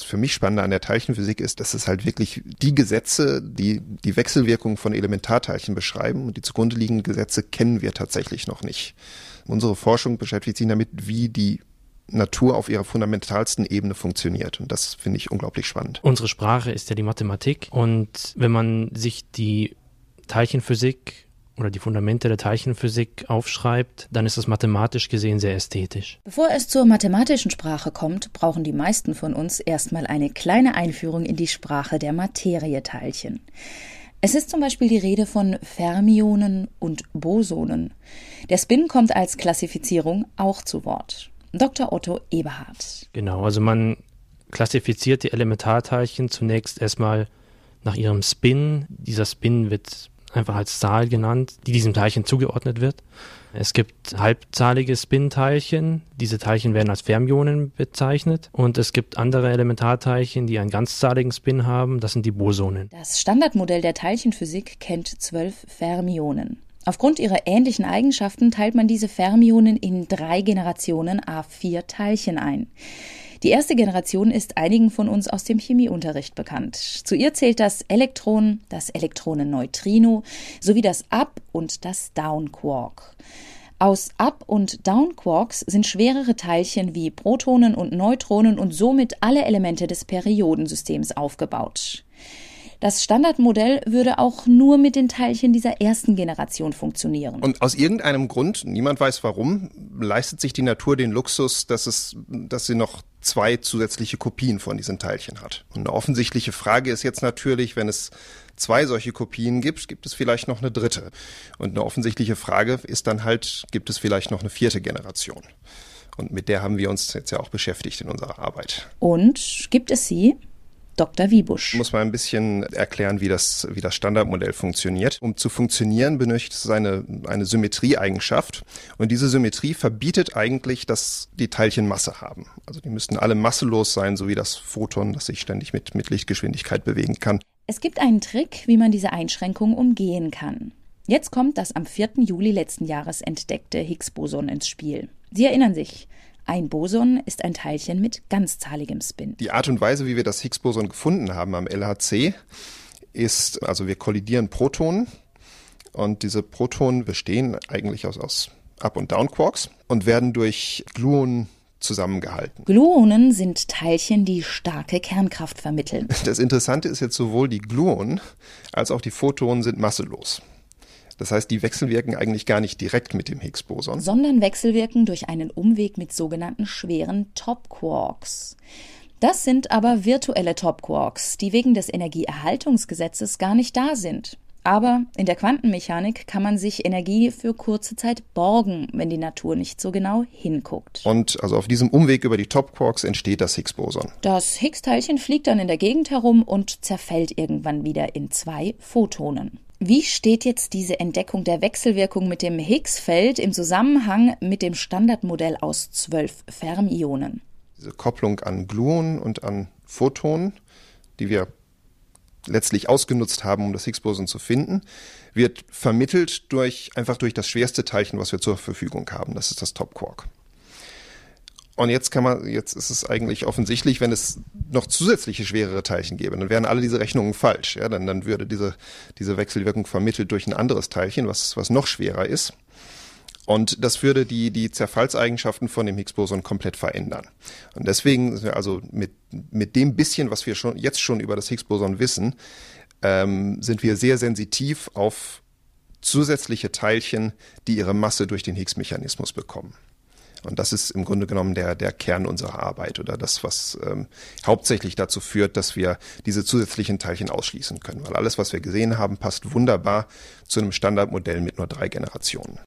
Das für mich Spannende an der Teilchenphysik ist, dass es halt wirklich die Gesetze, die die Wechselwirkung von Elementarteilchen beschreiben und die zugrunde liegenden Gesetze kennen wir tatsächlich noch nicht. Unsere Forschung beschäftigt sich damit, wie die Natur auf ihrer fundamentalsten Ebene funktioniert. Und das finde ich unglaublich spannend. Unsere Sprache ist ja die Mathematik. Und wenn man sich die Teilchenphysik oder die Fundamente der Teilchenphysik aufschreibt, dann ist es mathematisch gesehen sehr ästhetisch. Bevor es zur mathematischen Sprache kommt, brauchen die meisten von uns erstmal eine kleine Einführung in die Sprache der Materieteilchen. Es ist zum Beispiel die Rede von Fermionen und Bosonen. Der Spin kommt als Klassifizierung auch zu Wort. Dr. Otto Eberhardt. Genau, also man klassifiziert die Elementarteilchen zunächst erstmal nach ihrem Spin. Dieser Spin wird einfach als Zahl genannt, die diesem Teilchen zugeordnet wird. Es gibt halbzahlige Spin-Teilchen. Diese Teilchen werden als Fermionen bezeichnet. Und es gibt andere Elementarteilchen, die einen ganzzahligen Spin haben. Das sind die Bosonen. Das Standardmodell der Teilchenphysik kennt zwölf Fermionen. Aufgrund ihrer ähnlichen Eigenschaften teilt man diese Fermionen in drei Generationen A4 Teilchen ein. Die erste Generation ist einigen von uns aus dem Chemieunterricht bekannt. Zu ihr zählt das Elektron, das Elektronenneutrino sowie das Up- und das Down-Quark. Aus Up- und Down-Quarks sind schwerere Teilchen wie Protonen und Neutronen und somit alle Elemente des Periodensystems aufgebaut. Das Standardmodell würde auch nur mit den Teilchen dieser ersten Generation funktionieren. Und aus irgendeinem Grund, niemand weiß warum, leistet sich die Natur den Luxus, dass es, dass sie noch zwei zusätzliche Kopien von diesen Teilchen hat. Und eine offensichtliche Frage ist jetzt natürlich, wenn es zwei solche Kopien gibt, gibt es vielleicht noch eine dritte. Und eine offensichtliche Frage ist dann halt, gibt es vielleicht noch eine vierte Generation? Und mit der haben wir uns jetzt ja auch beschäftigt in unserer Arbeit. Und gibt es sie? Dr. Wiebusch. Ich muss mal ein bisschen erklären, wie das, wie das Standardmodell funktioniert. Um zu funktionieren, benötigt es eine, eine Symmetrieeigenschaft. Und diese Symmetrie verbietet eigentlich, dass die Teilchen Masse haben. Also die müssten alle masselos sein, so wie das Photon, das sich ständig mit, mit Lichtgeschwindigkeit bewegen kann. Es gibt einen Trick, wie man diese Einschränkung umgehen kann. Jetzt kommt das am 4. Juli letzten Jahres entdeckte Higgs-Boson ins Spiel. Sie erinnern sich, ein Boson ist ein Teilchen mit ganzzahligem Spin. Die Art und Weise, wie wir das Higgs-Boson gefunden haben am LHC, ist, also wir kollidieren Protonen und diese Protonen bestehen eigentlich aus, aus Up- und Down-Quarks und werden durch Gluonen zusammengehalten. Gluonen sind Teilchen, die starke Kernkraft vermitteln. Das Interessante ist jetzt sowohl die Gluonen als auch die Photonen sind masselos. Das heißt, die wechselwirken eigentlich gar nicht direkt mit dem Higgs-Boson. Sondern wechselwirken durch einen Umweg mit sogenannten schweren Top-Quarks. Das sind aber virtuelle Top-Quarks, die wegen des Energieerhaltungsgesetzes gar nicht da sind. Aber in der Quantenmechanik kann man sich Energie für kurze Zeit borgen, wenn die Natur nicht so genau hinguckt. Und also auf diesem Umweg über die Top-Quarks entsteht das Higgs-Boson. Das Higgs-Teilchen fliegt dann in der Gegend herum und zerfällt irgendwann wieder in zwei Photonen. Wie steht jetzt diese Entdeckung der Wechselwirkung mit dem Higgs-Feld im Zusammenhang mit dem Standardmodell aus zwölf Fermionen? Diese Kopplung an Gluonen und an Photonen, die wir letztlich ausgenutzt haben, um das Higgs-Boson zu finden, wird vermittelt durch einfach durch das schwerste Teilchen, was wir zur Verfügung haben. Das ist das Top Quark. Und jetzt kann man, jetzt ist es eigentlich offensichtlich, wenn es noch zusätzliche schwerere Teilchen gäbe, dann wären alle diese Rechnungen falsch. Ja, dann, dann würde diese, diese Wechselwirkung vermittelt durch ein anderes Teilchen, was, was noch schwerer ist. Und das würde die, die Zerfallseigenschaften von dem Higgs-Boson komplett verändern. Und deswegen sind wir also mit, mit dem bisschen, was wir schon, jetzt schon über das Higgs-Boson wissen, ähm, sind wir sehr sensitiv auf zusätzliche Teilchen, die ihre Masse durch den Higgs-Mechanismus bekommen. Und das ist im Grunde genommen der, der Kern unserer Arbeit oder das, was ähm, hauptsächlich dazu führt, dass wir diese zusätzlichen Teilchen ausschließen können. Weil alles, was wir gesehen haben, passt wunderbar zu einem Standardmodell mit nur drei Generationen.